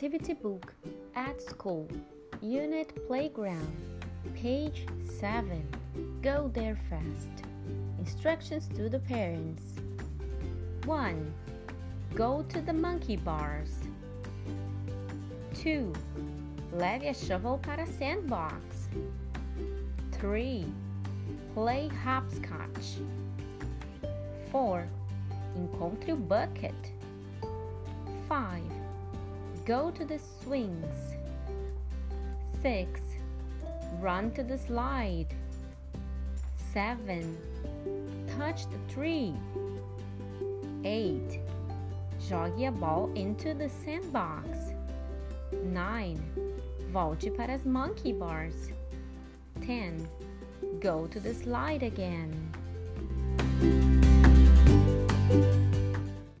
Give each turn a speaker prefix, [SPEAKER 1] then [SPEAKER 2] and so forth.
[SPEAKER 1] activity book at school, unit playground, page 7. Go there fast. Instructions to the parents 1. Go to the monkey bars. 2. Leve a shovel para sandbox. 3. Play hopscotch. 4. Encontre o bucket. 5. Go to the swings. 6. Run to the slide. 7. Touch the tree. 8. Jogue a ball into the sandbox. 9. Volte para as monkey bars. 10. Go to the slide again.